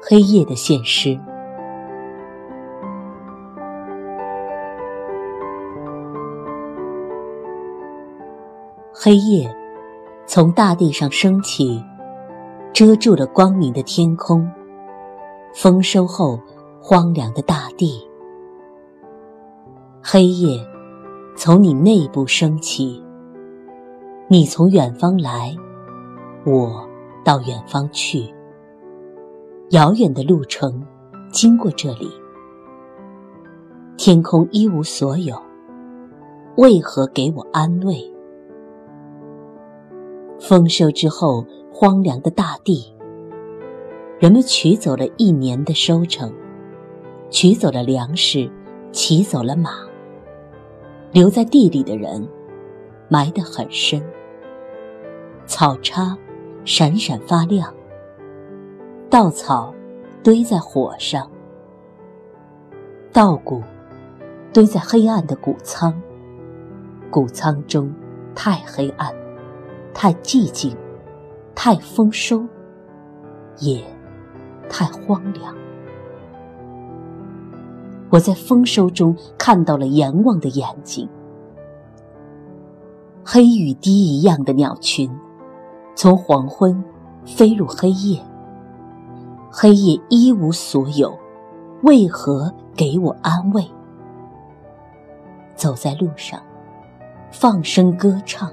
黑夜的现实。黑夜从大地上升起，遮住了光明的天空。丰收后荒凉的大地，黑夜从你内部升起。你从远方来，我到远方去。遥远的路程经过这里，天空一无所有，为何给我安慰？丰收之后荒凉的大地，人们取走了一年的收成，取走了粮食，骑走了马，留在地里的人埋得很深。草叉闪闪发亮，稻草堆在火上，稻谷堆在黑暗的谷仓，谷仓中太黑暗，太寂静，太丰收，也太荒凉。我在丰收中看到了阎王的眼睛，黑雨滴一样的鸟群。从黄昏飞入黑夜，黑夜一无所有，为何给我安慰？走在路上，放声歌唱。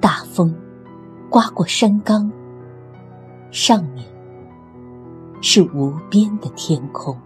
大风刮过山岗，上面是无边的天空。